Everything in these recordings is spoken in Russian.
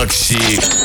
Макси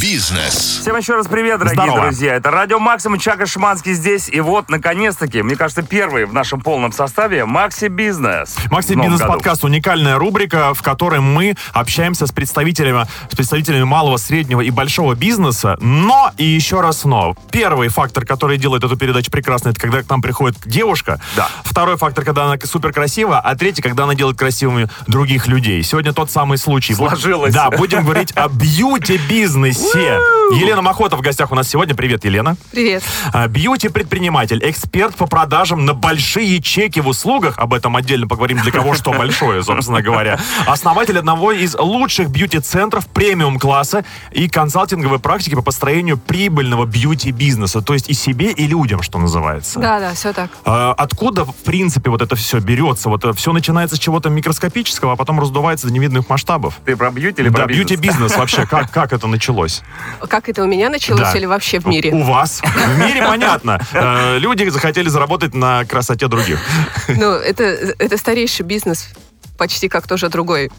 Бизнес. Всем еще раз привет, дорогие Здорово. друзья. Это Радио Максимум, Чака Шиманский здесь. И вот, наконец-таки, мне кажется, первый в нашем полном составе Макси Бизнес. Макси Бизнес году. подкаст уникальная рубрика, в которой мы общаемся с представителями, с представителями малого, среднего и большого бизнеса. Но и еще раз но. Первый фактор, который делает эту передачу прекрасной, это когда к нам приходит девушка. Да. Второй фактор, когда она супер красива, а третий, когда она делает красивыми других людей. Сегодня тот самый случай. Сложилось. Да, будем говорить о бьюти-бизнесе. Елена Махота в гостях у нас сегодня. Привет, Елена. Привет. А, Бьюти-предприниматель, эксперт по продажам на большие чеки в услугах, об этом отдельно поговорим, для кого что большое, собственно говоря. Основатель одного из лучших бьюти-центров премиум-класса и консалтинговой практики по построению прибыльного бьюти-бизнеса, то есть и себе, и людям, что называется. Да, да, все так. А, Откуда, в принципе, вот это все берется? Вот все начинается с чего-то микроскопического, а потом раздувается до невидных масштабов. Ты про бьюти или Да, про бизнес? бьюти-бизнес вообще, как, как это началось? Как это у меня началось Да. или вообще в мире? У вас. В мире понятно. Э, Люди захотели заработать на красоте других. Ну, это, это старейший бизнес почти как тоже другой.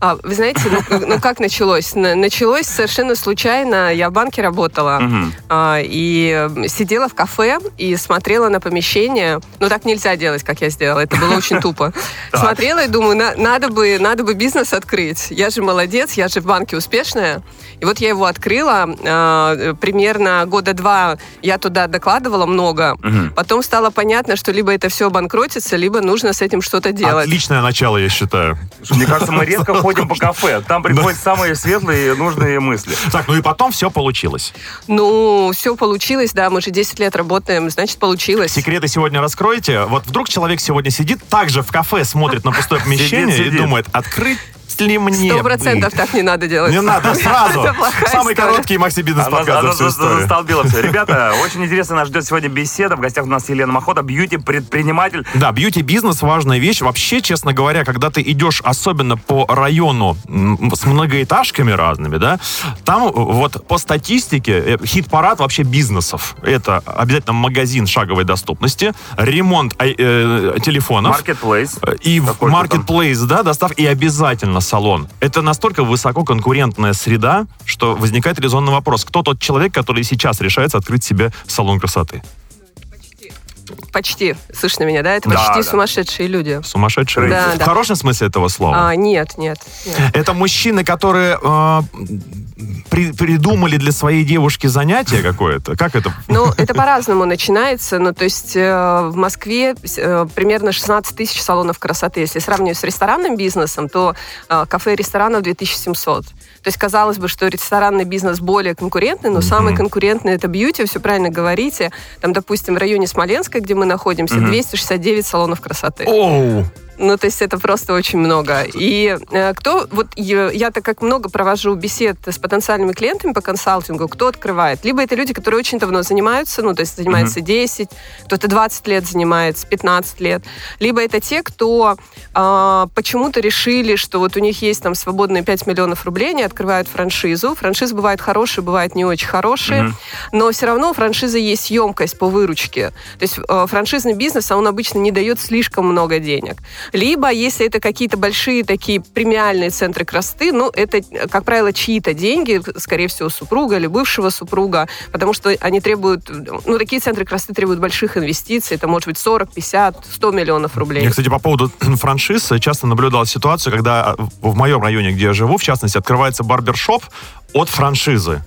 А, вы знаете, ну, ну, как началось? На- Началось совершенно случайно. Я в банке работала Мгм. а, и сидела в кафе и смотрела на помещение. Ну, так нельзя делать, как я сделала. Это было очень тупо. Смотрела и думаю, на- надо бы, надо бы бизнес открыть. Я же молодец, я же в банке успешная. И вот я его открыла. а, Примерно года два я туда докладывала много. Потом стало понятно, что либо это все банкротится, либо нужно с этим что-то делать. Отличное начало, я считаю. Мне кажется, мы редко ходим по кафе. Там приходят самые светлые и нужные мысли. Так, ну и потом все получилось. Ну, все получилось, да, мы же 10 лет работаем, значит, получилось. Секреты сегодня раскроете. Вот вдруг человек сегодня сидит, также в кафе смотрит на пустое помещение и думает, открыть ли мне Сто процентов так не надо делать. Не надо, сразу. Самый короткий Макси Бизнес подкаст за всю за- историю. застолбила все. Ребята, очень интересно нас ждет сегодня беседа. В гостях у нас Елена Махота, бьюти-предприниматель. Да, бьюти-бизнес важная вещь. Вообще, честно говоря, когда ты идешь особенно по району с многоэтажками разными, да, там э, вот по статистике э, хит-парад вообще бизнесов. Это обязательно магазин шаговой доступности, ремонт ай- э, телефонов. Маркетплейс. э, И в Какой-то там. маркетплейс, да, достав, и обязательно салон. Это настолько высококонкурентная среда, что возникает резонный вопрос. Кто тот человек, который сейчас решается открыть себе салон красоты? Почти. Слышно меня, да? Это Да, почти да. сумасшедшие люди. Сумасшедший? Да, в да. хорошем смысле этого слова? А, нет, нет, нет. Это мужчины, которые э, при- придумали для своей девушки занятие какое-то? Как это? Ну, это по-разному начинается. Ну, то есть э, в Москве э, примерно 16 тысяч салонов красоты. Если сравнивать с ресторанным бизнесом, то э, кафе и ресторанов 2700. То есть казалось бы, что ресторанный бизнес более конкурентный, но самый конкурентный это бьюти, все правильно говорите. Там, допустим, в районе Смоленска, где мы находимся, 269 салонов красоты. Оу! Ну, то есть это просто очень много. И э, кто, вот я, я так как много провожу бесед с потенциальными клиентами по консалтингу, кто открывает? Либо это люди, которые очень давно занимаются, ну, то есть занимаются 10, кто-то 20 лет занимается, 15 лет. Либо это те, кто а, почему-то решили, что вот у них есть там свободные 5 миллионов рублей, они открывают франшизу. Франшизы бывают хорошие, бывают не очень хорошие, но все равно у франшизы есть емкость по выручке. То есть э, франшизный бизнес, а он обычно не дает слишком много денег. Либо, если это какие-то большие такие премиальные центры красоты, ну, это, как правило, чьи-то деньги, скорее всего, супруга или бывшего супруга, потому что они требуют, ну, такие центры красоты требуют больших инвестиций, это может быть 40, 50, 100 миллионов рублей. Я, кстати, по поводу франшиз часто наблюдал ситуацию, когда э, в моем районе, где я живу, в частности, открывается барбершоп от франшизы.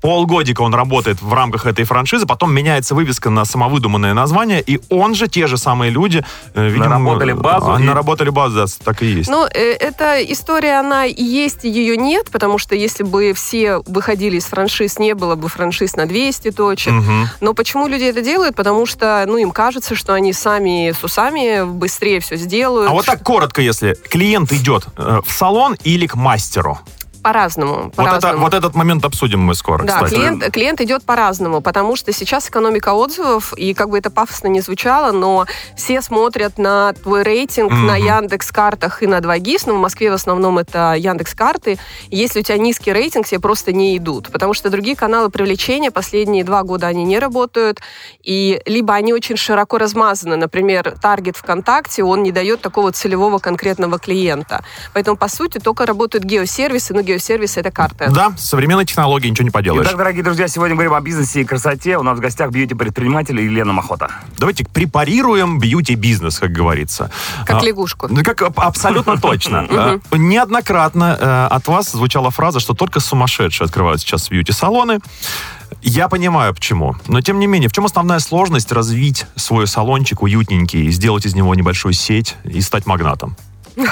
Полгодика он работает в рамках этой франшизы, потом меняется вывеска на самовыдуманное название, и он же, те же самые люди, э, видимо... Наработали базу а, и- Наработали базу, да, так и есть. Ну, э, эта история, она и есть, и ее нет, потому что если бы все выходили из франшиз, не было бы франшиз на 200 точек. Мгм. Но почему люди это делают? Потому что, ну, им кажется, что они сами с усами быстрее все сделают. А вот так коротко, если клиент идет э, в салон или к мастеру. По-разному. Вот, это, вот этот момент обсудим мы скоро, Да, кстати. клиент, клиент идет по-разному, потому что сейчас экономика отзывов, и как бы это пафосно не звучало, но все смотрят на твой рейтинг Мгм. на Яндекс картах и на 2GIS, но в Москве в основном это Яндекс карты. Если у тебя низкий рейтинг, все просто не идут, потому что другие каналы привлечения последние два года они не работают, и либо они очень широко размазаны, например, таргет ВКонтакте, он не дает такого целевого конкретного клиента. Поэтому, по сути, только работают геосервисы, ну, видеосервис, это карта. Да, современные технологии, ничего не поделаешь. Итак, дорогие друзья, сегодня говорим о бизнесе и красоте. У нас в гостях бьюти-предприниматель Елена Махота. Давайте препарируем бьюти-бизнес, как говорится. Как А, лягушку. Ну, как аб- абсолютно точно. Э, Неоднократно э, от вас звучала фраза, что только сумасшедшие открывают сейчас бьюти-салоны. Я понимаю, почему. Но, тем не менее, в чем основная сложность развить свой салончик уютненький, сделать из него небольшую сеть и стать магнатом?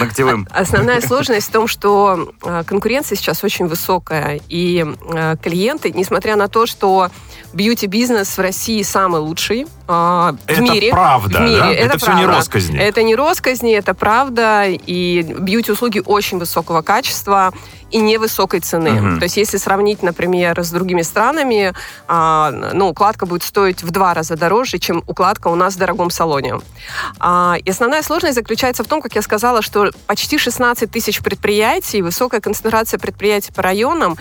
Ногтевым. Основная сложность в том, что э, конкуренция сейчас очень высокая, и э, клиенты, несмотря на то, что бьюти-бизнес в России самый лучший в Это мире. правда, в мире. да? Это не правда. россказни. Это не росказни, это правда, и бьюти-услуги очень высокого качества и невысокой цены. Мгм. То есть, если сравнить, например, с другими странами, а, ну, укладка будет стоить в два раза дороже, чем укладка у нас в дорогом салоне. А, и основная сложность заключается в том, как я сказала, что почти 16 тысяч предприятий, высокая концентрация предприятий по районам,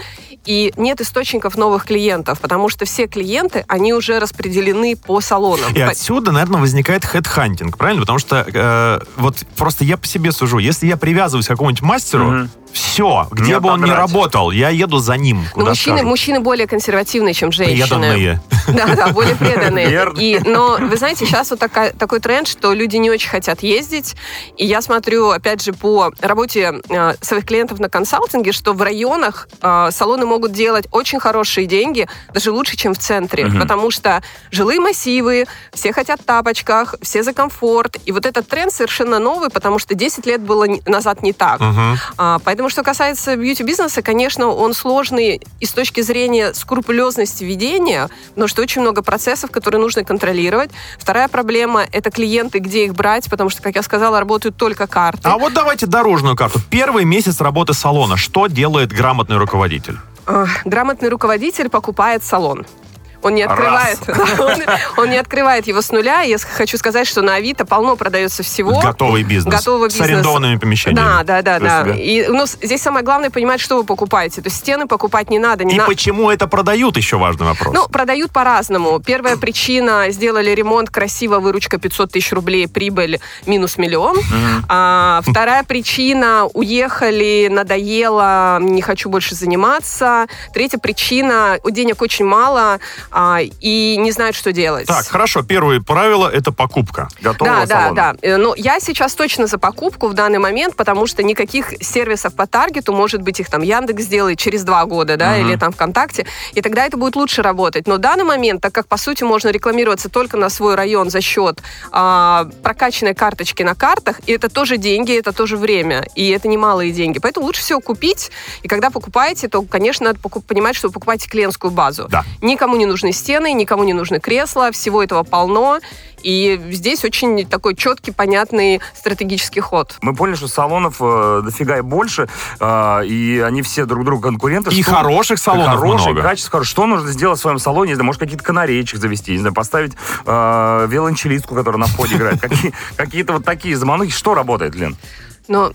и нет источников новых клиентов, потому что все клиенты, они уже распределены по салонам. И отсюда, наверное, возникает хедхантинг, правильно? Потому что э, вот просто я по себе сужу. Если я привязываюсь к какому-нибудь мастеру, Мгм. Все, где Не бы он ни работал, я еду за ним. Но Куда мужчины, скажут. мужчины более консервативные, чем женщины. Преданные. Да, да, более преданные. Верно. И, но, вы знаете, сейчас вот такая, такой тренд, что люди не очень хотят ездить. И я смотрю, опять же, по работе э, своих клиентов на консалтинге, что в районах э, салоны могут делать очень хорошие деньги, даже лучше, чем в центре. Мгм. Потому что жилые массивы, все хотят в тапочках, все за комфорт. И вот этот тренд совершенно новый, потому что 10 лет было назад не так. Мгм. А, Поэтому, что касается бьюти-бизнеса, конечно, он сложный и с точки зрения скрупулезности ведения, потому что очень много процессов, которые нужно контролировать. Вторая проблема – это клиенты, где их брать, потому что, как я сказала, работают только карты. А вот давайте дорожную карту. Первый месяц работы салона. Что делает грамотный руководитель? А, Грамотный руководитель покупает салон. Он не открывает, он, он не открывает его с нуля. Я с- хочу сказать, что на Авито полно продается всего. Готовый бизнес. Готовый С бизнес. арендованными помещениями. Да, да, да, да. И ну, с- здесь самое главное понимать, что вы покупаете. То есть стены покупать не надо. Не И на- почему это продают, еще важный вопрос. Ну, продают по-разному. Первая причина, сделали ремонт, красиво, выручка 500 тысяч рублей, прибыль минус миллион. А, вторая причина, уехали, надоело, не хочу больше заниматься. Третья причина, у денег очень мало а, и не знают, что делать. так, хорошо. Первое правило – это покупка. Готового Да, да, салона. да. Э, Но я сейчас точно за покупку в данный момент, потому что никаких сервисов по таргету, может быть, их там Яндекс сделает через два года, да, Мгм. или там ВКонтакте, и тогда это будет лучше работать. Но в данный момент, так как, по сути, можно рекламироваться только на свой район за счет а, прокачанной карточки на картах, и это тоже деньги, это тоже время, и это немалые деньги. Поэтому лучше всего купить, и когда покупаете, то, конечно, надо покуп- понимать, что вы покупаете клиентскую базу. Да. Никому не нужны стены, никому не нужны кресла, всего этого полно. И здесь очень такой четкий, понятный стратегический ход. Мы поняли, что салонов э, дофига и больше, э, и они все друг другу конкуренты. И Что- хороших салонов хороших, много. качество хорошее. Что нужно сделать в своем салоне? Не знаю, может, какие-то канареечек завести, не знаю, поставить э, виолончелистку, которая на входе играет. Какие- Какие-то вот такие заманухи. Что работает, Лен? Но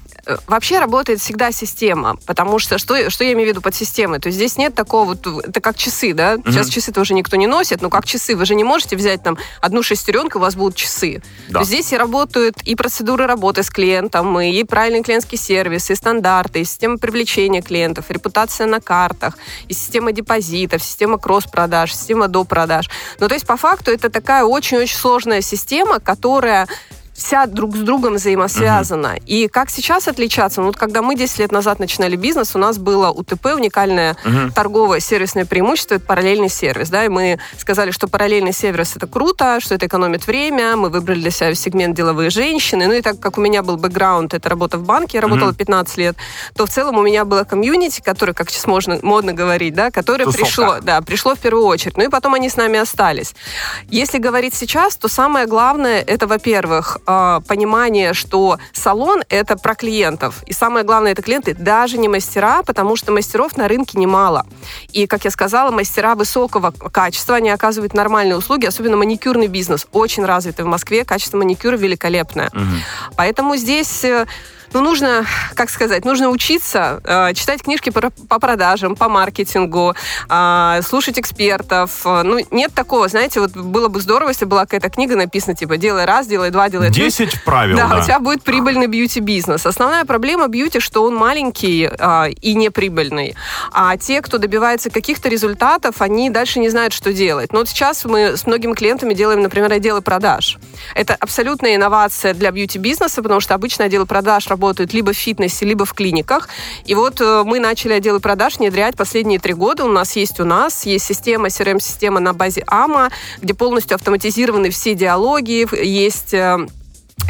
вообще работает всегда система, потому что, что что я имею в виду под системой? То есть здесь нет такого, вот, это как часы, да? Сейчас часы-то уже никто не носит, но как часы. Вы же не можете взять там одну шестеренку, у вас будут часы. Да. То есть здесь и работают и процедуры работы с клиентом, и правильный клиентский сервис, и стандарты, и система привлечения клиентов, репутация на картах, и система депозитов, система кросс-продаж, система до продаж. Ну, то есть, по факту, это такая очень-очень сложная система, которая вся друг с другом взаимосвязана. И как сейчас отличаться? Ну, вот когда мы 10 лет назад начинали бизнес, у нас было УТП, уникальное торговое сервисное преимущество, это параллельный сервис. Да? И мы сказали, что параллельный сервис это круто, что это экономит время. Мы выбрали для себя сегмент деловые женщины. Ну и так как у меня был бэкграунд, это работа в банке, я работала 15 лет, то в целом у меня было комьюнити, которое, как сейчас можно модно говорить, да, которое Тусовка. пришло, да, пришло в первую очередь. Ну и потом они с нами остались. Если говорить сейчас, то самое главное это, во-первых, э, понимание, что салон это про клиентов. И самое главное, это клиенты, даже не мастера, потому что мастеров на рынке немало. И, как я сказала, мастера высокого качества, они оказывают нормальные услуги, особенно маникюрный бизнес. Очень развитый в Москве, качество маникюра великолепное. Поэтому здесь... э, ну, нужно, как сказать, нужно учиться, э, читать книжки по, продажам, по маркетингу, э, слушать экспертов. Ну, нет такого, знаете, вот было бы здорово, если была какая-то книга написана, типа, делай раз, делай два, делай три. 10 правил, Да, да. у тебя будет прибыльный бьюти-бизнес. Основная проблема бьюти, что он маленький а, и неприбыльный. А те, кто добивается каких-то результатов, они дальше не знают, что делать. Но вот сейчас мы с многими клиентами делаем, например, отделы продаж. Это абсолютная инновация для бьюти-бизнеса, потому что обычно отделы продаж работают либо в фитнесе, либо в клиниках. И вот э, мы начали отделы продаж внедрять последние три года. У нас есть у нас, есть система, CRM-система на базе AMA, где полностью автоматизированы все диалоги, есть э,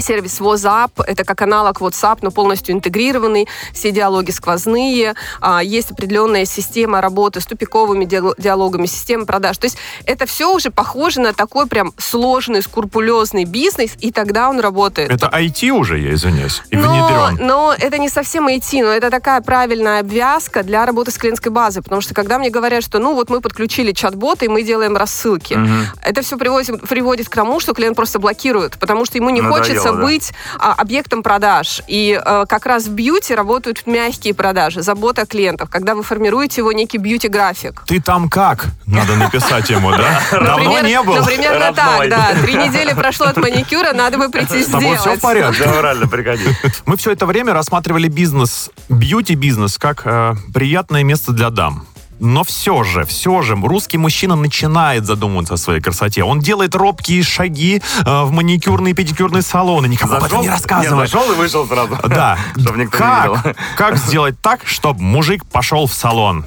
Сервис WhatsApp, это как аналог WhatsApp, но полностью интегрированный, все диалоги сквозные, а, есть определенная система работы с тупиковыми диал- диалогами, система продаж. То есть это все уже похоже на такой прям сложный, скрупулезный бизнес, и тогда он работает. Это IT уже, я извиняюсь, и но, внедрен. но это не совсем IT, но это такая правильная обвязка для работы с клиентской базой, потому что когда мне говорят, что ну вот мы подключили чат-бот и мы делаем рассылки, это все приводит, приводит к тому, что клиент просто блокирует, потому что ему не Надоело, хочется да. быть а, объектом продаж. И э, как раз в бьюти работают мягкие продажи, забота о клиентах, когда вы формируете его некий бьюти-график. Ты там как? Надо написать ему, да? Давно не был. Примерно так, да. Три недели прошло от маникюра, надо бы прийти С тобой все сделать. в порядке? Да, реально, пригодится. Мы все это время рассматривали бизнес, бьюти-бизнес, как э, приятное место для дам. Но все же, все же, русский мужчина начинает задумываться о своей красоте. Он делает робкие шаги э, в маникюрные и педикюрные салоны. Никому об этом не Нет, рассказывает. зашел и вышел сразу. Да. Чтобы никто не видел. как, как сделать так, чтобы мужик пошел в салон?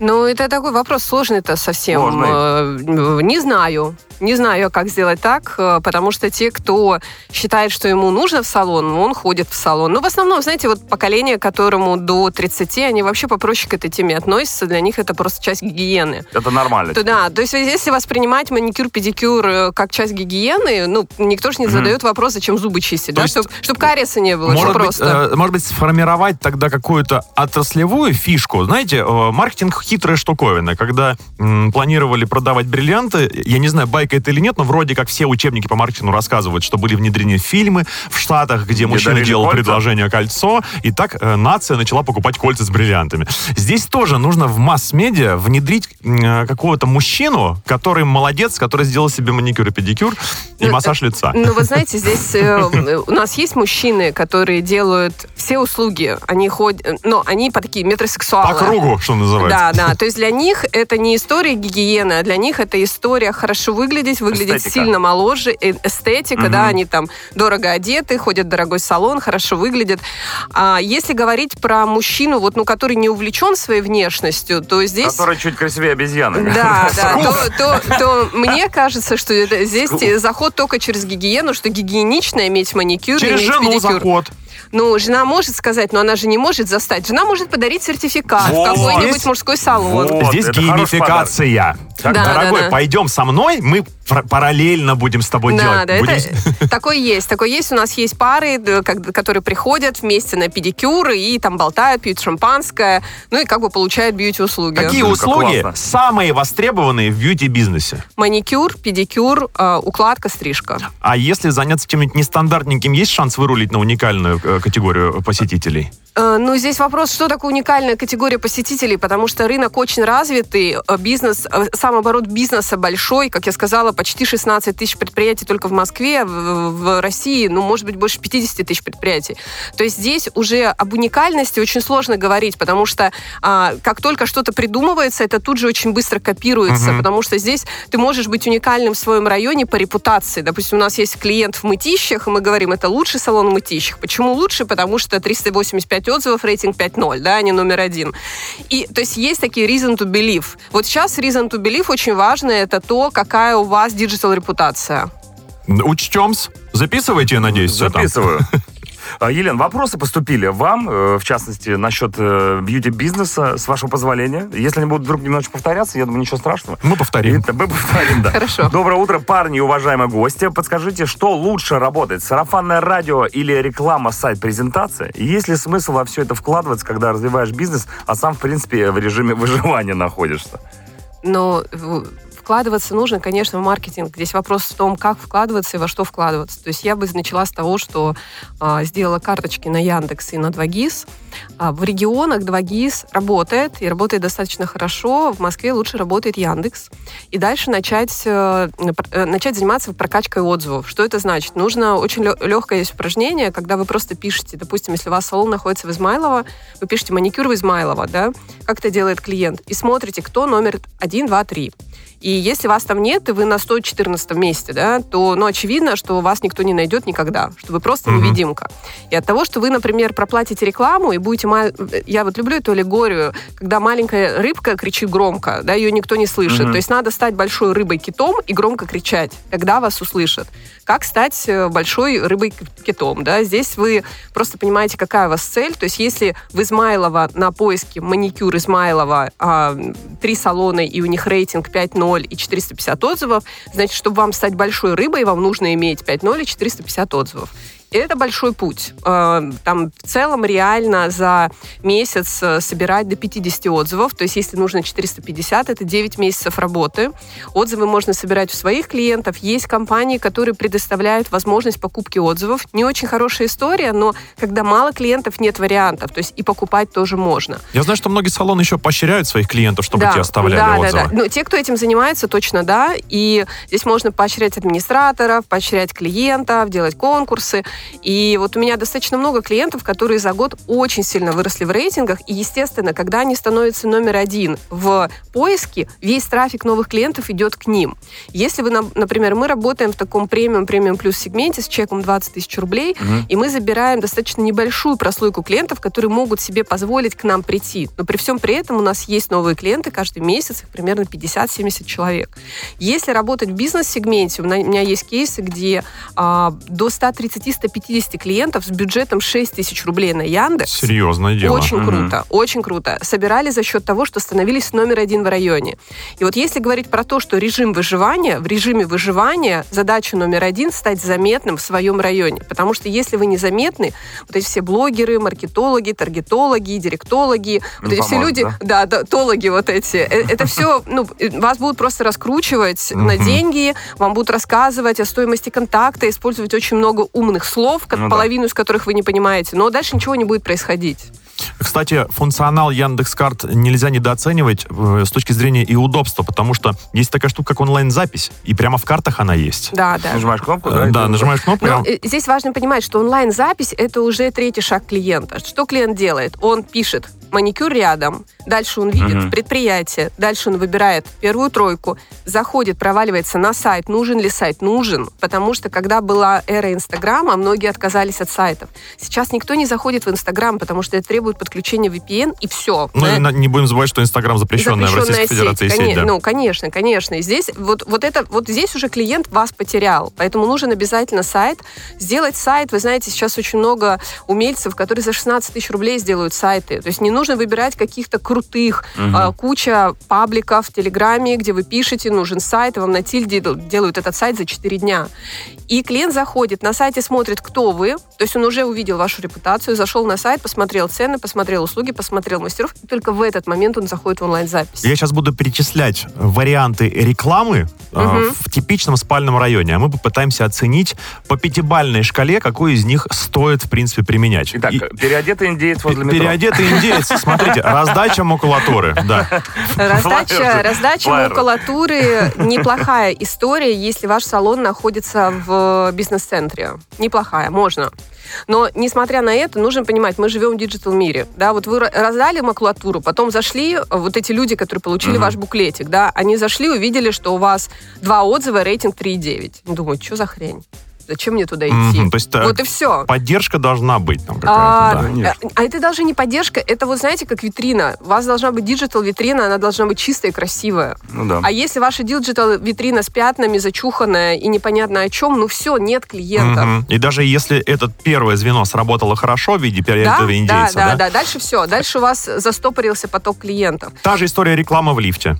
Ну, это такой вопрос сложный-то совсем. Сложный. Э, Не знаю. Не знаю, как сделать так, э, потому что те, кто считает, что ему нужно в салон, он ходит в салон. Ну, в основном, знаете, вот поколение, которому до 30, они вообще попроще к этой теме относятся. Для них это просто часть гигиены. Это нормально. То да, то есть если воспринимать маникюр, педикюр э, как часть гигиены, ну, никто же не задает вопрос, зачем зубы чистить, То да, чтобы кариеса не было, Может быть, просто. э, может быть, сформировать тогда какую-то отраслевую фишку. Знаете, э, маркетинг хитрая штуковина. Когда м, планировали продавать бриллианты, я не знаю, байка это или нет, но вроде как все учебники по маркетингу рассказывают, что были внедрены фильмы в Штатах, где, мужчина дарили делал кольца? предложение кольцо, и так э, нация начала покупать кольца с бриллиантами. Здесь тоже нужно в масс-медиа внедрить э, какого-то мужчину, который молодец, который сделал себе маникюр и педикюр и Ну, массаж лица. Ну, вы знаете, здесь э, у нас есть мужчины, которые делают все услуги. Они ходят, но они по такие метросексуалы. По кругу, что называется. Да, да. То есть для них это не история гигиены, а для них это история хорошо выглядеть, выглядеть Эстетика. сильно моложе, э, эстетика, да, они там дорого одеты, ходят в дорогой салон, хорошо выглядят. А если говорить про мужчину, вот, ну, который не увлечен своей внешностью, то здесь... Который чуть красивее обезьяны. Да, да, то, то- то мне кажется, что это- здесь заход только через гигиену, что гигиенично иметь маникюр, Через иметь жену педикюр. заход. Ну, жена может сказать, но она же не может застать. Жена может подарить сертификат Вот. в какой-нибудь Здесь- мужской салон. Вот. Здесь геймификация. Так, Да, да, дорогой, да. пойдем со мной, мы пар- параллельно будем с тобой Да, делать. да, Будем- это такой есть. Такой есть. У нас есть пары, да, которые приходят вместе на педикюр и там болтают, пьют шампанское, ну и как бы получают бьюти-услуги. Какие Как услуги классно. самые востребованные в бьюти-бизнесе? Маникюр, педикюр, э, укладка, стрижка. А если заняться чем-нибудь нестандартненьким, есть шанс вырулить на уникальную э, категорию посетителей? Э, Ну, здесь вопрос, что такое уникальная категория посетителей, потому что рынок очень развитый, э, бизнес, э, сам оборот бизнеса большой, как я сказала, почти 16 тысяч предприятий только в Москве, в, России, ну, может быть, больше 50 тысяч предприятий. То есть здесь уже об уникальности очень сложно говорить, потому что а, как только что-то придумывается, это тут же очень быстро копируется, потому что здесь ты можешь быть уникальным в своем районе по репутации. Допустим, у нас есть клиент в Мытищах, и мы говорим, это лучший салон в Мытищах. Почему лучше? Потому что 385 отзывов, рейтинг 5.0, да, они номер один. И, то есть есть такие reason to believe. Вот сейчас reason to believe очень важно, это то, какая у вас digital репутация. Учтем-с. Записывайте, я надеюсь, все там. А, Елена, вопросы поступили вам, э, в частности, насчет э, бьюти-бизнеса, с вашего позволения. Если они будут вдруг немножечко повторяться, я думаю, ничего страшного. Мы повторим. Это мы повторим, да. Хорошо. Доброе утро, парни и уважаемые гости. Подскажите, что лучше работает, сарафанное радио или реклама, сайт, презентация? И есть ли смысл во все это вкладываться, когда развиваешь бизнес, а сам, в принципе, в режиме выживания находишься? Но в- вкладываться нужно, конечно, в маркетинг. Здесь вопрос в том, как вкладываться и во что вкладываться. То есть я бы начала с того, что а, сделала карточки на Яндекс и на 2GIS. А, в регионах 2GIS работает, и работает достаточно хорошо. В Москве лучше работает Яндекс. И дальше начать, э, э, начать заниматься прокачкой отзывов. Что это значит? Нужно очень легкое есть упражнение, когда вы просто пишете, допустим, если у вас салон находится в Измайлово, вы пишете маникюр в Измайлово, да, как это делает клиент, и смотрите, кто номер 1, 2, 3. И если вас там нет, и вы на 114 месте, да, то, ну, очевидно, что вас никто не найдет никогда, что вы просто mm-hmm. невидимка. И от того, что вы, например, проплатите рекламу и будете... Мал... Я вот люблю эту аллегорию, когда маленькая рыбка кричит громко, да, ее никто не слышит. Mm-hmm. То есть надо стать большой рыбой-китом и громко кричать, тогда вас услышат. Как стать э, большой рыбой-китом, да? Здесь вы просто понимаете, какая у вас цель. То есть если в Измайлово на поиске маникюр Измайлова а, три салона, и у них рейтинг 5.0, 5.0 и 450 отзывов, значит, чтобы вам стать большой рыбой, вам нужно иметь 5.0 и 450 отзывов это большой путь. Э, там в целом реально за месяц э, собирать до 50 отзывов. То есть если нужно 450, это 9 месяцев работы. Отзывы можно собирать у своих клиентов. Есть компании, которые предоставляют возможность покупки отзывов. Не очень хорошая история, но когда мало клиентов, нет вариантов. То есть и покупать тоже можно. Я знаю, что многие салоны еще поощряют своих клиентов, чтобы да, те оставляли да, отзывы. Да, да. Ну, те, кто этим занимается, точно да. И здесь можно поощрять администраторов, поощрять клиентов, делать конкурсы. И вот у меня достаточно много клиентов, которые за год очень сильно выросли в рейтингах. И, естественно, когда они становятся номер один в поиске, весь трафик новых клиентов идет к ним. Если вы, например, мы работаем в таком премиум, премиум плюс сегменте с чеком 20 тысяч рублей, угу. и мы забираем достаточно небольшую прослойку клиентов, которые могут себе позволить к нам прийти. Но при всем при этом у нас есть новые клиенты каждый месяц, их примерно 50-70 человек. Если работать в бизнес-сегменте, у меня есть кейсы, где а, до 130-150 150 клиентов с бюджетом 6 тысяч рублей на Яндекс. Серьезное дело. Очень угу. круто, очень круто. Собирали за счет того, что становились номер один в районе. И вот если говорить про то, что режим выживания, в режиме выживания задача номер один стать заметным в своем районе. Потому что если вы незаметны, вот эти все блогеры, маркетологи, таргетологи, директологи, вот эти все люди, да, да, тологи вот эти, э, это все, ну, вас будут просто раскручивать на деньги, вам будут рассказывать о стоимости контакта, использовать очень много умных слов, слов, как ну, половину да. из которых вы не понимаете, но дальше ничего не будет происходить. Кстати, функционал Яндекс.Карт нельзя недооценивать э, с точки зрения и удобства, потому что есть такая штука, как онлайн-запись, и прямо в картах она есть. Да, да. Нажимаешь кнопку, да? Да, нажимаешь кнопку. Но э, здесь важно понимать, что онлайн-запись — это уже третий шаг клиента. Что клиент делает? Он пишет маникюр рядом, Дальше он видит угу. предприятие, дальше он выбирает первую тройку, заходит, проваливается на сайт. Нужен ли сайт? Нужен, потому что когда была эра Инстаграма, многие отказались от сайтов. Сейчас никто не заходит в Инстаграм, потому что это требует подключения VPN и все. Ну и не будем забывать, что Инстаграм запрещенная, запрещенная в Российской Федерации сеть. сеть да. Ну, конечно, конечно. И здесь вот, вот, это, вот здесь уже клиент вас потерял, поэтому нужен обязательно сайт. Сделать сайт, вы знаете, сейчас очень много умельцев, которые за 16 тысяч рублей сделают сайты. То есть не нужно выбирать каких-то крутых угу. куча пабликов в Телеграме, где вы пишете, нужен сайт, и вам на тильде делают этот сайт за 4 дня. И клиент заходит, на сайте смотрит, кто вы, то есть он уже увидел вашу репутацию, зашел на сайт, посмотрел цены, посмотрел услуги, посмотрел мастеров, и только в этот момент он заходит в онлайн-запись. Я сейчас буду перечислять варианты рекламы угу. э, в типичном спальном районе, а мы попытаемся оценить по пятибальной шкале, какой из них стоит, в принципе, применять. Итак, и... переодетый индеец возле метро. Переодетый индеец, смотрите, раздача макулатуры, да. Раздача, раздача макулатуры неплохая история, если ваш салон находится в бизнес-центре. Неплохая, можно. Но, несмотря на это, нужно понимать, мы живем в digital мире. Да, вот вы раздали макулатуру, потом зашли, вот эти люди, которые получили угу. ваш буклетик, да, они зашли, увидели, что у вас два отзыва, рейтинг 3,9. Думают, что за хрень? Зачем мне туда идти? Mm-hmm, то есть, вот и все. Поддержка должна быть там какая-то, а, да. а это даже не поддержка, это вот знаете, как витрина. У вас должна быть digital витрина, она должна быть чистая и красивая. Ну, да. А если ваша digital витрина с пятнами, зачуханная и непонятно о чем, ну все, нет клиентов. Mm-hmm. И даже если это первое звено сработало хорошо в виде переодетого да, индейца, да, да, да, да, дальше все. Дальше у вас застопорился поток клиентов. Та же история рекламы в лифте.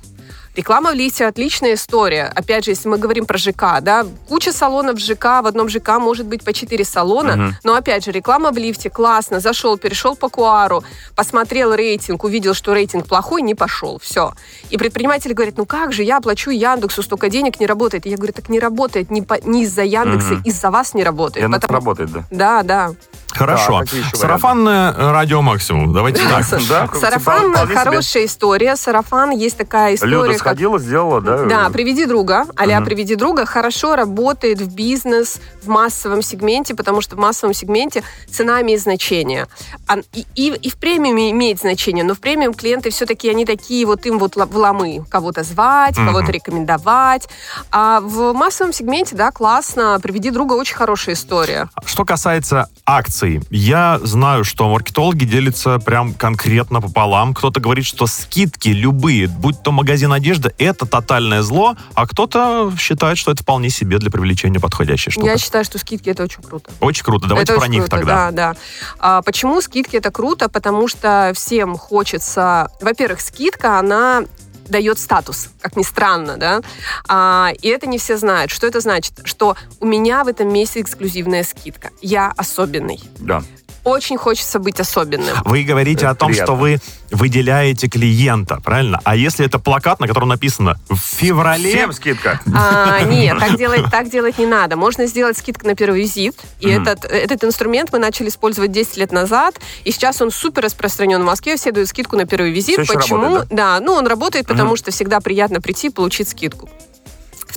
Реклама в лифте отличная история. Опять же, если мы говорим про ЖК, да, куча салонов в ЖК, в одном ЖК может быть по 4 салона, Мгм. но опять же, реклама в лифте классно, зашел, перешел по куару, посмотрел рейтинг, увидел, что рейтинг плохой, не пошел, все. И предприниматель говорит, ну как же, я плачу Яндексу столько денег, не работает. И я говорю, так не работает не, по- не из-за Яндекса, Мгм. из-за вас не работает. Яндекс Потому- работает, да. Да, да. Хорошо. Да, Сарафанное э, радио максимум. Давайте так. Да, Сарафан хорошая история. Сарафан есть такая история. Люда как- сходила, сделала, да? Да, приведи друга, а Мгм. приведи друга, хорошо работает в бизнес, в массовом сегменте, потому что в массовом сегменте цена имеет значение. А- И, и, и в премиуме имеет значение, но в премиум клиенты все-таки, они такие, вот им вот ла- в ломы. Кого-то звать, Мгм. кого-то рекомендовать. А в массовом сегменте, да, классно, приведи друга, очень хорошая история. Что касается акций, я знаю, что маркетологи делятся прям конкретно пополам. Кто-то говорит, что скидки любые, будь то магазин одежды, это тотальное зло, а кто-то считает, что это вполне себе для привлечения подходящая штука. Я считаю, что скидки это очень круто. Очень круто. Давайте Это про них круто, тогда. Да, да. А, почему скидки это круто? Потому что всем хочется... Во-первых, скидка, она дает статус, как ни странно, да, А, и это не все знают. Что это значит? Что у меня в этом месяце эксклюзивная скидка. Я особенный. Да. Очень хочется быть особенным. Вы говорите Это о том, приятно. что вы выделяете клиента, правильно? А если это плакат, на котором написано в феврале... Всем скидка. А, нет, так делать, так делать не надо. Можно сделать скидку на первый визит. И Мгм. этот, этот инструмент мы начали использовать 10 лет назад. И сейчас он супер распространен в Москве. Все дают скидку на первый визит. Всё еще Почему? работает, да? ну он работает, потому что всегда приятно прийти и получить скидку.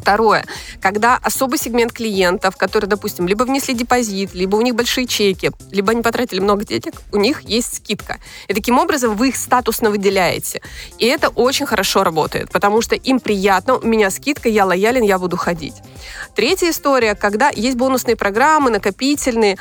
Второе, когда особый сегмент клиентов, которые, допустим, либо внесли депозит, либо у них большие чеки, либо они потратили много денег, у них есть скидка. И таким образом вы их статусно выделяете. И это очень хорошо работает, потому что им приятно, у меня скидка, я лоялен, я буду ходить. Третья история, когда есть бонусные программы, накопительные,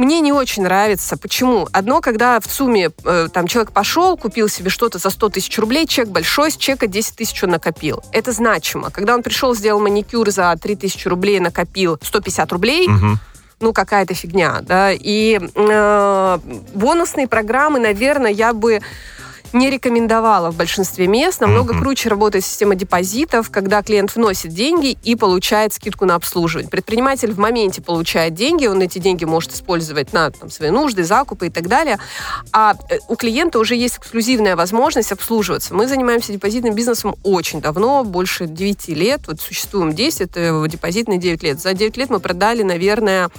мне не очень нравится. Почему? Одно, когда в сумме э, там человек пошел, купил себе что-то за 100 тысяч рублей, чек большой, с чека 10 тысяч он накопил. Это значимо. Когда он пришел, сделал маникюр за 3 тысячи рублей, накопил 150 рублей, Мгм. ну, какая-то фигня, да. И э, бонусные программы, наверное, я бы не рекомендовала в большинстве мест. Намного Мгм. круче работает система депозитов, когда клиент вносит деньги и получает скидку на обслуживание. Предприниматель в моменте получает деньги, он эти деньги может использовать на там, свои нужды, закупы и так далее. А э, у клиента уже есть эксклюзивная возможность обслуживаться. Мы занимаемся депозитным бизнесом очень давно, больше 9 лет. Вот существуем 10, это депозитные 9 лет. За 9 лет мы продали, наверное,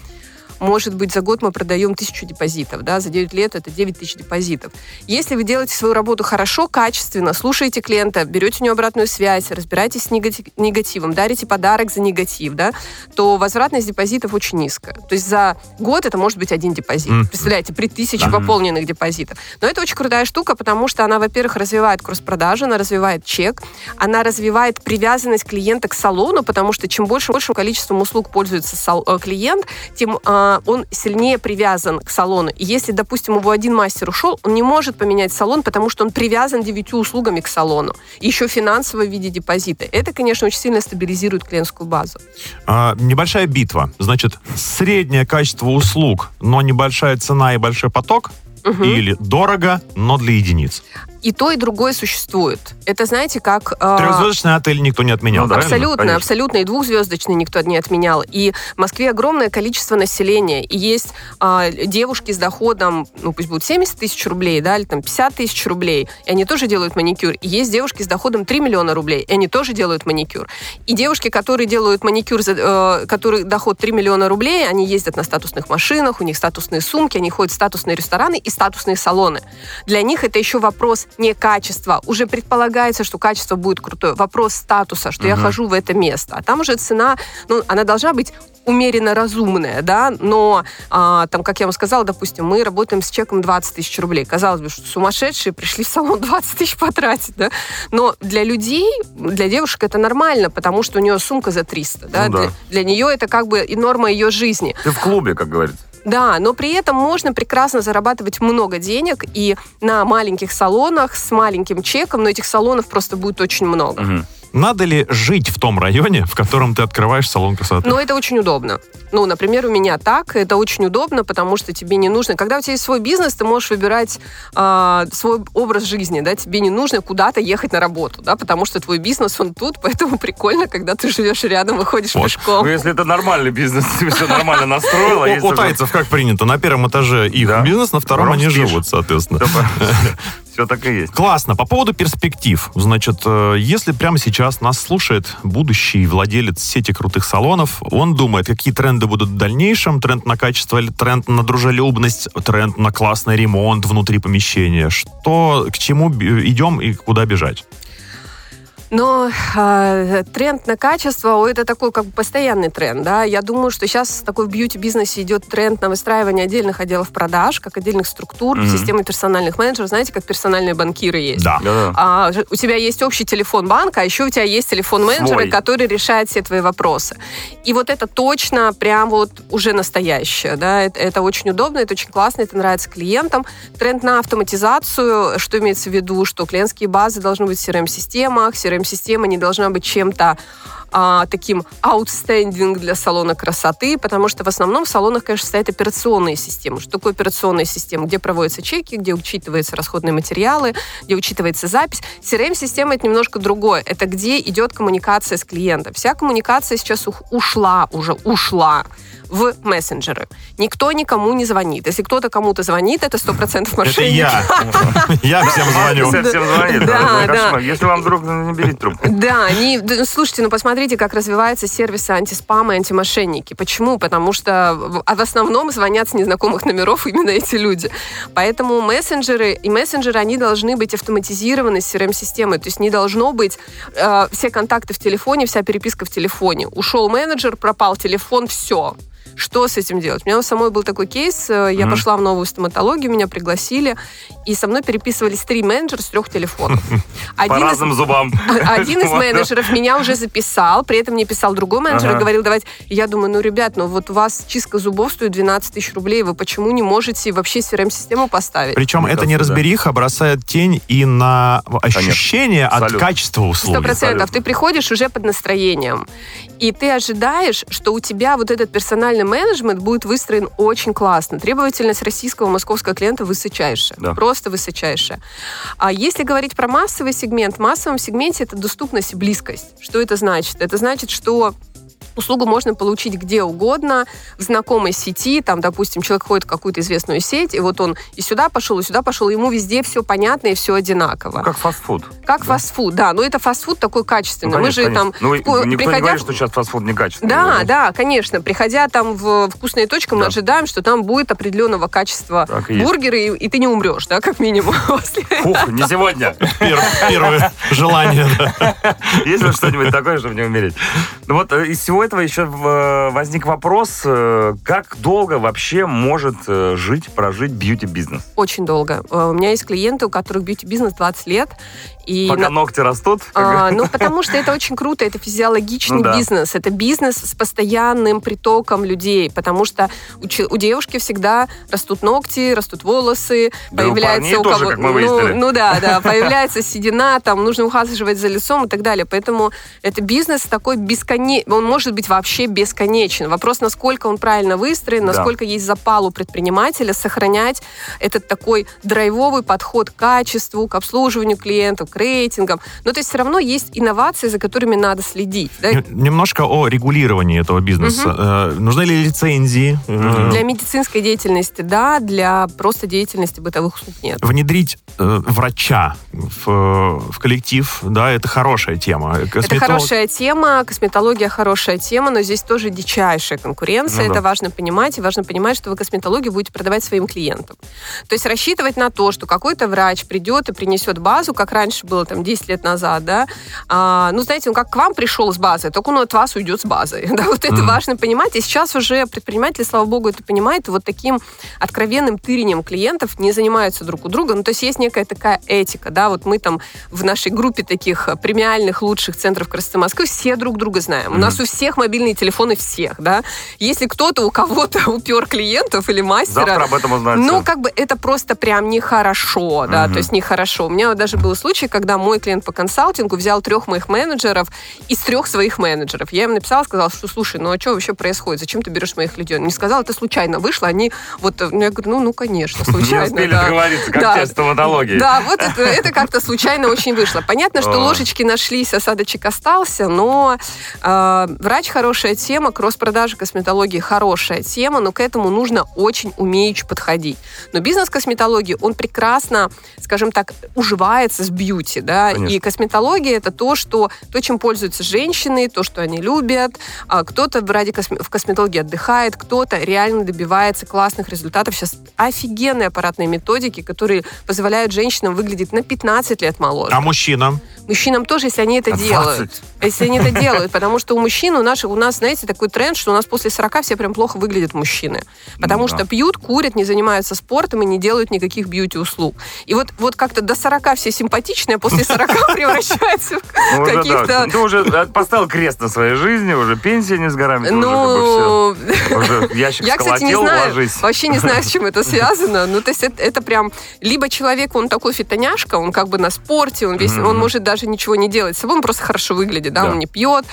может быть, за год мы продаем тысячу депозитов, да, за 9 лет это 9 тысяч депозитов. Если вы делаете свою работу хорошо, качественно, слушаете клиента, берете у него обратную связь, разбираетесь с негати- негативом, дарите подарок за негатив, да, то возвратность депозитов очень низкая. То есть за год это может быть один депозит. Мгм. Представляете, при тысяче пополненных депозитов. Но это очень крутая штука, потому что она, во-первых, развивает кросс-продажу, она развивает чек, она развивает привязанность клиента к салону, потому что чем больше, большим количеством услуг пользуется сал- э, клиент, тем а, он сильнее привязан к салону. И если, допустим, его один мастер ушел, он не может поменять салон, потому что он привязан девятью услугами к салону. И еще финансово в виде депозита. Это, конечно, очень сильно стабилизирует клиентскую базу. А, небольшая битва. Значит, среднее качество услуг, но небольшая цена и большой поток? Мгм. Или дорого, но для единиц? И то, и другое существует. Это, знаете, как... а, Трехзвездочный отель никто не отменял, Ну да. Абсолютно, Конечно. абсолютно. И двухзвездочный никто не отменял. И в Москве огромное количество населения. И есть а, девушки с доходом, ну пусть будет 70 тысяч рублей, да, или там 50 тысяч рублей, и они тоже делают маникюр. И есть девушки с доходом 3 миллиона рублей, и они тоже делают маникюр. И девушки, которые делают маникюр, за, э, которые доход 3 миллиона рублей, они ездят на статусных машинах, у них статусные сумки, они ходят в статусные рестораны и статусные салоны. Для них это еще вопрос не качества. Уже предполагается, что качество будет крутое. Вопрос статуса, что я Мгм. хожу в это место. А там уже цена, ну, она должна быть умеренно разумная, да, но а, там, как я вам сказала, допустим, мы работаем с чеком 20 тысяч рублей. Казалось бы, что сумасшедшие пришли в салон 20 тысяч потратить, да, но для людей, для девушек это нормально, потому что у нее сумка за 300, да, Ну да. Для, для нее это как бы и норма ее жизни. Ты в клубе, как говорится. Да, но при этом можно прекрасно зарабатывать много денег и на маленьких салонах с маленьким чеком, но этих салонов просто будет очень много. Мгм. Надо ли жить в том районе, в котором ты открываешь салон красоты? Но это очень удобно. Ну, например, у меня так. Это очень удобно, потому что тебе не нужно... Когда у тебя есть свой бизнес, ты можешь выбирать э, свой образ жизни, да, тебе не нужно куда-то ехать на работу, да, потому что твой бизнес, он тут, поэтому прикольно, когда ты живешь рядом, выходишь Вот. пешком. Ну, если это нормальный бизнес, ты все нормально настроила. У, тайцев как принято? На первом этаже их бизнес, на втором Ром они живут, соответственно. Все так и есть. Классно. По поводу перспектив. Значит, э, если прямо сейчас нас слушает будущий владелец сети крутых салонов, он думает, какие тренды будут в дальнейшем, тренд на качество тренд на дружелюбность, тренд на классный ремонт внутри помещения. Что, к чему б- идем и куда бежать? Но э, тренд на качество, о, это такой как бы постоянный тренд, да. Я думаю, что сейчас такой в бьюти-бизнесе идет тренд на выстраивание отдельных отделов продаж, как отдельных структур, Мгм. системы персональных менеджеров, знаете, как персональные банкиры есть. Да. А, у тебя есть общий телефон банка, а еще у тебя есть телефон менеджера, Свой. который решает все твои вопросы. И вот это точно прям вот уже настоящее, да, это, это очень удобно, это очень классно, это нравится клиентам. Тренд на автоматизацию, что имеется в виду, что клиентские базы должны быть в CRM-системах, CRM-система не должна быть чем-то а, таким outstanding для салона красоты, потому что в основном в салонах, конечно, стоят операционные системы. Что такое операционная система? Где проводятся чеки, где учитываются расходные материалы, где учитывается запись. CRM-система — это немножко другое. Это где идет коммуникация с клиентом. Вся коммуникация сейчас ушла уже, ушла в мессенджеры. Никто никому не звонит. Если кто-то кому-то звонит, это 100% Это мошенники. я. Я всем звоню. Все всем звонит. Да, это да. Если вам вдруг ну, не берите трубку. Да, слушайте, ну посмотрите, как развиваются сервисы антиспама и антимошенники. Почему? Потому что в, а в основном звонят с незнакомых номеров именно эти люди. Поэтому мессенджеры и мессенджеры, они должны быть автоматизированы с CRM-системой. То есть не должно быть э, все контакты в телефоне, вся переписка в телефоне. Ушел менеджер, пропал телефон, все. Что с этим делать? У меня у самой был такой кейс. э, Я Мгм. пошла в новую стоматологию, меня пригласили, и со мной переписывались три менеджера с трех телефонов. По Один из- разным зубам. один из менеджеров меня уже записал, при этом мне писал другой менеджер Ага. и говорил, давайте... Я думаю, ну, ребят, ну вот у вас чистка зубов стоит 12 тысяч рублей, вы почему не можете вообще CRM-систему поставить? Причем Мне кажется, да. неразбериха бросает тень и на ощущение от Абсолютно. качества Сто услуги. процентов. Ты приходишь уже под настроением, и ты ожидаешь, что у тебя вот этот персональный менеджмент будет выстроен очень классно. Требовательность российского московского клиента высочайшая. Да. Просто высочайшая. А если говорить про массовый сегмент, в массовом сегменте это доступность и близкость. Что это значит? Это значит, что Услугу можно получить где угодно, в знакомой сети, там, допустим, человек ходит в какую-то известную сеть, и вот он и сюда пошел, и сюда пошел, ему везде все понятно и все одинаково. Ну, Как фастфуд. Как фастфуд, да, но это фастфуд такой качественный. Ну, Мы конечно, же там... конечно. Ну, и вку- никто не приходя- говорит, что сейчас фастфуд некачественный. Да, да, конечно. Приходя там в вкусные точки, мы Да. ожидаем, что там будет определенного качества Так и бургеры, и, и ты не умрешь, да, как минимум. Фух, не сегодня. Пер- Первое желание. да. Есть ли что-нибудь такое, чтобы не умереть? Ну вот э, из всего этого еще в- возник вопрос, э, как долго вообще может э, жить, прожить бьюти-бизнес? Очень долго. Э, У меня есть клиенты, у которых бьюти-бизнес 20 лет. И Пока на- ногти растут? А, ну, потому что это очень круто, это физиологичный Ну да. бизнес, это бизнес с постоянным притоком людей, потому что у, у девушки всегда растут ногти, растут волосы, Да и у парней тоже, как мы ну, ну да, да, появляется седина, там нужно ухаживать за лицом и так далее, поэтому это бизнес такой бесконечный, он может быть вообще бесконечен. Вопрос, насколько он правильно выстроен, Да. насколько есть запал у предпринимателя сохранять этот такой драйвовый подход к качеству, к обслуживанию клиентов, к рейтингам. Но то есть все равно есть инновации, за которыми надо следить. да. Немножко о регулировании этого бизнеса. Э, Нужны ли лицензии? Э, Для медицинской деятельности да, для просто деятельности бытовых услуг нет. Внедрить э, врача в, в коллектив, да, это хорошая тема. Это Косметолог- хорошая тема, косметология хорошая тема, но здесь тоже дичайшая конкуренция. Ну да. Это важно понимать, и важно понимать, что вы косметологию будете продавать своим клиентам. То есть рассчитывать на то, что какой-то врач придет и принесет базу, как раньше было там 10 лет назад, да, а, ну, знаете, он как к вам пришел с базой, только он от вас уйдет с базой. Да, вот это Мгм. важно понимать. И сейчас уже предприниматели, слава богу, это понимают, вот таким откровенным тырением клиентов не занимаются друг у друга. Ну, то есть есть некая такая этика, да, вот мы там в нашей группе таких э, премиальных лучших центров красоты Москвы все друг друга знаем. У нас у всех мобильные телефоны всех, да. Если кто-то у кого-то упер клиентов или мастера... Завтра об этом узнаете. Ну, как бы это просто прям нехорошо, да, Мгм. то есть нехорошо. У меня вот даже был случай, когда мой клиент по консалтингу взял трех моих менеджеров из трех своих менеджеров. Я им написала, сказала, что, слушай, ну а что вообще происходит? Зачем ты берешь моих людей? Он мне сказал, это случайно вышло, они вот... э, ну, Я говорю, ну, ну, конечно, Не случайно, успели да. договориться, как Да. стоматологии. Да, вот это, это как-то случайно очень вышло. Понятно, что ложечки нашлись, осадочек остался, но э, врач хорошая тема, кросс-продажи косметологии хорошая тема, но к этому нужно очень умеючи подходить. Но бизнес косметологии, он прекрасно, скажем так, уживается с бьюти, да, Конечно. и косметология это то, что, то, чем пользуются женщины, то, что они любят, а кто-то ради косме- в косметологии отдыхает, кто-то реально добивается классных результатов. Сейчас офигенные аппаратные методики, которые позволяют женщинам выглядеть на 15 лет моложе. А мужчинам? Мужчинам тоже, если они это А делают. 20? Если они это делают, потому что у мужчин, у наших, у нас, знаете, такой тренд, что у нас после 40 все прям плохо выглядят мужчины. Потому Ну что да. пьют, курят, не занимаются спортом и не делают никаких бьюти-услуг. И вот, вот как-то до 40 все симпатичные, а после 40 превращаются в Ну, каких-то... Ты уже э, поставил крест на своей жизни, уже пенсия не с горами. Ну, я, кстати, не знаю, вообще не знаю, с чем это связано. Ну, то есть это, прям... Либо человек, он такой фитоняшка, он как бы на спорте, он весь, он может даже ничего не делать с собой, он просто хорошо выглядит, да, Да. он не пьет.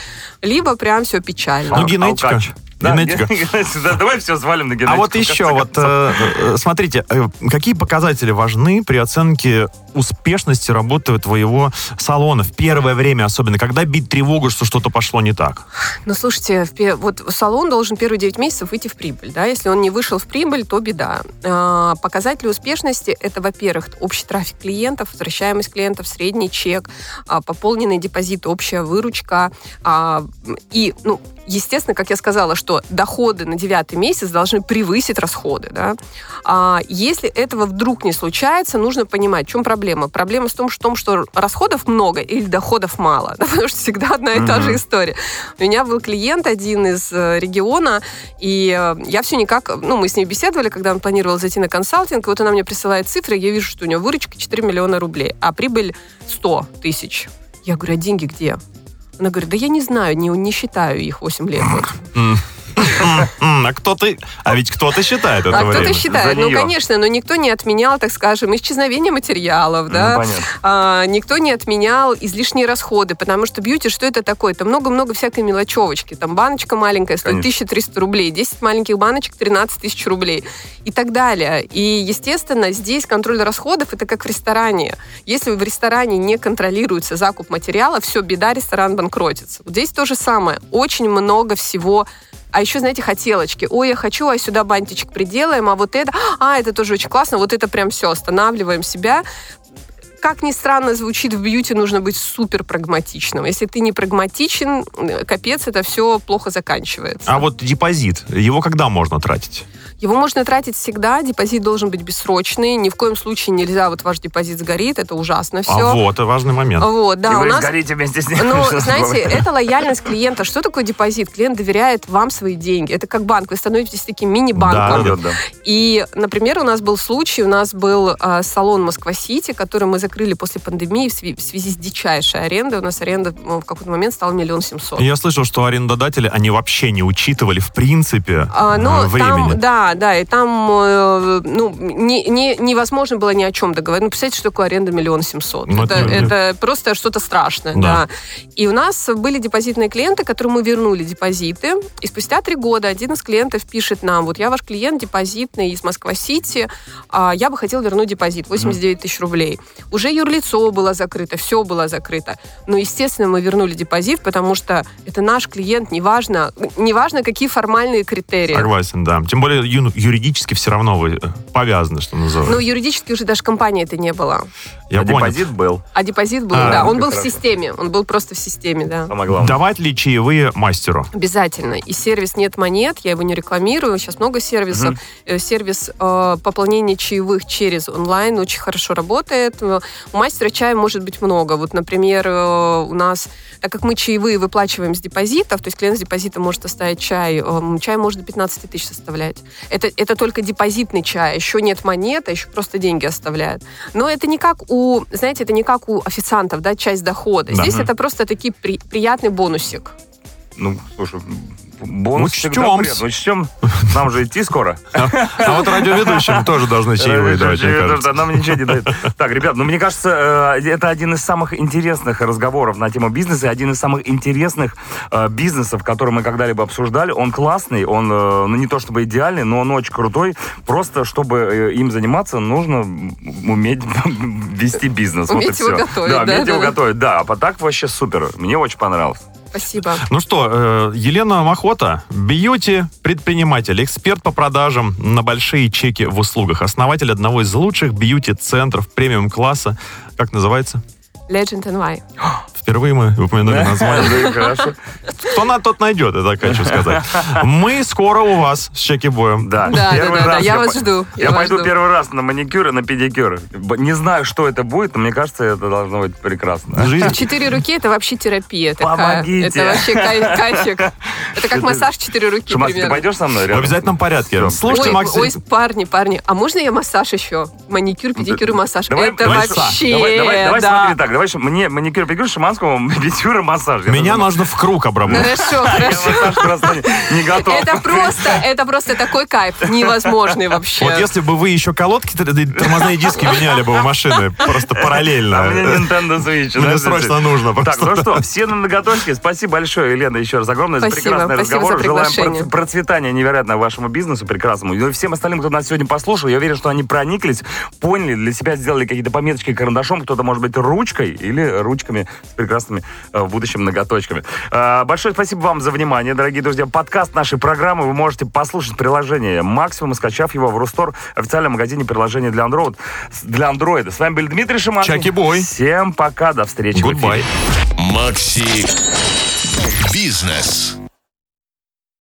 Либо прям все печально. Ну, генетика. Генетика. генетика. Да, Давай все свалим на генетику. А вот еще, вот э, э, смотрите, э, какие показатели важны при оценке успешности работы твоего салона в первое время, особенно, когда бить тревогу, что что-то пошло не так? Ну, слушайте, вот салон должен первые 9 месяцев выйти в прибыль, да, если он не вышел в прибыль, то беда. А, Показатели успешности – это, во-первых, общий трафик клиентов, возвращаемость клиентов, средний чек, а, пополненный депозит, общая выручка. а, И, ну, естественно, как я сказала, что доходы на девятый месяц должны превысить расходы, да. А Если этого вдруг не случается, нужно понимать, в чем проблема. Проблема в том, что, в том, что расходов много или доходов мало, да, потому что всегда одна и та же история. У меня был клиент один из э, региона, и э, я все никак, ну, мы с ней беседовали, когда он планировал зайти на консалтинг, и вот она мне присылает цифры, я вижу, что у нее выручка 4 миллиона рублей, а прибыль 100 тысяч. Я говорю, а деньги где? Она говорит, да я не знаю, не, не считаю их 8 лет. вот». А кто-то... А ведь кто-то считает это А кто-то считает, ну, конечно, но никто не отменял, так скажем, исчезновение материалов, да, Ну, понятно. А, никто не отменял излишние расходы, потому что бьюти, что это такое? Это много-много всякой мелочевочки. Там баночка маленькая стоит Конечно. 1300 рублей, 10 маленьких баночек 13 тысяч рублей и так далее. И, естественно, здесь контроль расходов это как в ресторане. Если в ресторане не контролируется закуп материала, все, беда, ресторан банкротится. Вот здесь то же самое. Очень много всего а еще, знаете, хотелочки. Ой, я хочу, а сюда бантичек приделаем, а вот это, а, это тоже очень классно, вот это прям все, останавливаем себя. Как ни странно звучит, в бьюти нужно быть супер прагматичным. Если ты не прагматичен, капец, это все плохо заканчивается. А вот депозит, его когда можно тратить? Его можно тратить всегда, депозит должен быть бессрочный, ни в коем случае нельзя, вот ваш депозит сгорит, это ужасно все. А вот, важный момент. Вот, да, И у вы нас... сгорите вместе с ним. Ну, знаете, это лояльность клиента. Что такое депозит? Клиент доверяет вам свои деньги. Это как банк. Вы становитесь таким мини-банком. Да, Идет, да. И, например, у нас был случай, у нас был э, салон Москва-Сити, который мы закрыли после пандемии в, сви- в связи с дичайшей арендой. У нас аренда ну, в какой-то момент стала миллион семьсот. Я слышал, что арендодатели, они вообще не учитывали, в принципе, А, э, ну, времени. там, да, да, и там, э, ну, не, не- невозможно было ни о чем договориться. Ну, представляете, что такое аренда миллион семьсот? Ну, это, это- просто что-то страшное, Да. да. И у нас были депозитные клиенты, которым мы вернули депозиты, и спустя три года один из клиентов пишет нам, вот я ваш клиент депозитный из Москва-Сити, а, я бы хотел вернуть депозит, 89 тысяч рублей. Уже юрлицо было закрыто, все было закрыто. Но, естественно, мы вернули депозит, потому что это наш клиент, неважно, неважно какие формальные критерии. Согласен, да. Тем более юридически все равно вы э, повязаны, что называется. Ну, юридически уже даже компании это не было. Я А понял. депозит был. А депозит был, А, да. Он был в системе. Он был просто в системе, да. Самое главное. Давать ли чаевые мастеру? Обязательно. И сервис «Нет монет», я его не рекламирую, сейчас много сервисов. Э, Сервис э, пополнения чаевых через онлайн очень хорошо работает. Э, У мастера чая может быть много. Вот, например, э, у нас, так как мы чаевые выплачиваем с депозитов, то есть клиент с депозита может оставить чай, э, чай может до 15 тысяч составлять. Это, это только депозитный чай, еще нет монет, а еще просто деньги оставляют. Но это не как у, знаете, это не как у официантов, да, часть дохода. Да. Здесь это просто такой при- приятный бонусик. Ну, слушай, бонус Учтем. Учтем. Нам же идти скоро. А вот радиоведущим тоже должны чаевые давать, мне кажется. Нам ничего не дает. Так, ребят, ну мне кажется, э, это один из самых интересных разговоров на тему бизнеса, один из самых интересных э, бизнесов, который мы когда-либо обсуждали. Он классный, он, э, ну не то чтобы идеальный, но он очень крутой. Просто, чтобы им заниматься, нужно уметь вести бизнес. Вот Уметь его всё. готовить, Да, да, уметь да, его да. готовить, да. А так вообще супер. Мне очень понравилось. Спасибо. Ну что, э, Елена Махота, бьюти, предприниматель, эксперт по продажам на большие чеки в услугах, основатель одного из лучших бьюти-центров премиум-класса. Как называется? Legend NY. Впервые мы упомянули название. Хорошо. Кто на тот найдет, это хочу сказать. Мы скоро у вас с чеки-боем. Да, Да, первый да, да, раз я вас жду, Я, я вас пойду жду. первый раз на маникюр и на педикюр. Не знаю, что это будет, но мне кажется, это должно быть прекрасно. Жизнь В четыре руки это вообще терапия такая. Помогите. Это вообще кай- кайфик. Это как массаж в четыре руки Шамас, ты примерно. пойдешь со мной? в рядом? обязательном порядке. Слушайте, ой, Максим, ой, парни, парни, а можно я массаж еще? Маникюр, педикюр и массаж. Давай, это давай, вообще, давай, давай, давай да. смотри так. Давай, мне маникюр, педикюр, Шаманскому педикюр и массаж. Я меня даже- нужно в круг обработать. Хорошо, хорошо. просто не- готов. Это просто, это просто такой кайф, невозможный вообще. Вот если бы вы еще колодки, тормозные диски меняли бы в машины просто параллельно. А мне Nintendo Switch. Мне срочно нужно Так, просто. ну что, все на ноготочке. Спасибо большое, Елена, еще раз огромное за прекрасный разговор. Желаем процветания невероятного вашему бизнесу прекрасному. И всем остальным, кто нас сегодня послушал, я уверен, что они прониклись, поняли, для себя сделали какие-то пометочки карандашом, кто-то, может быть, ручкой или ручками с прекрасными э, в будущем ноготочками. Э, Большое спасибо вам за внимание, дорогие друзья. Подкаст нашей программы вы можете послушать в приложении «Максимум», скачав его в Рустор, официальном магазине приложения для Android. Для Android. С вами был Дмитрий Шиманский. Чаки-бой. Всем пока, до встречи. Goodbye. Макси Бизнес.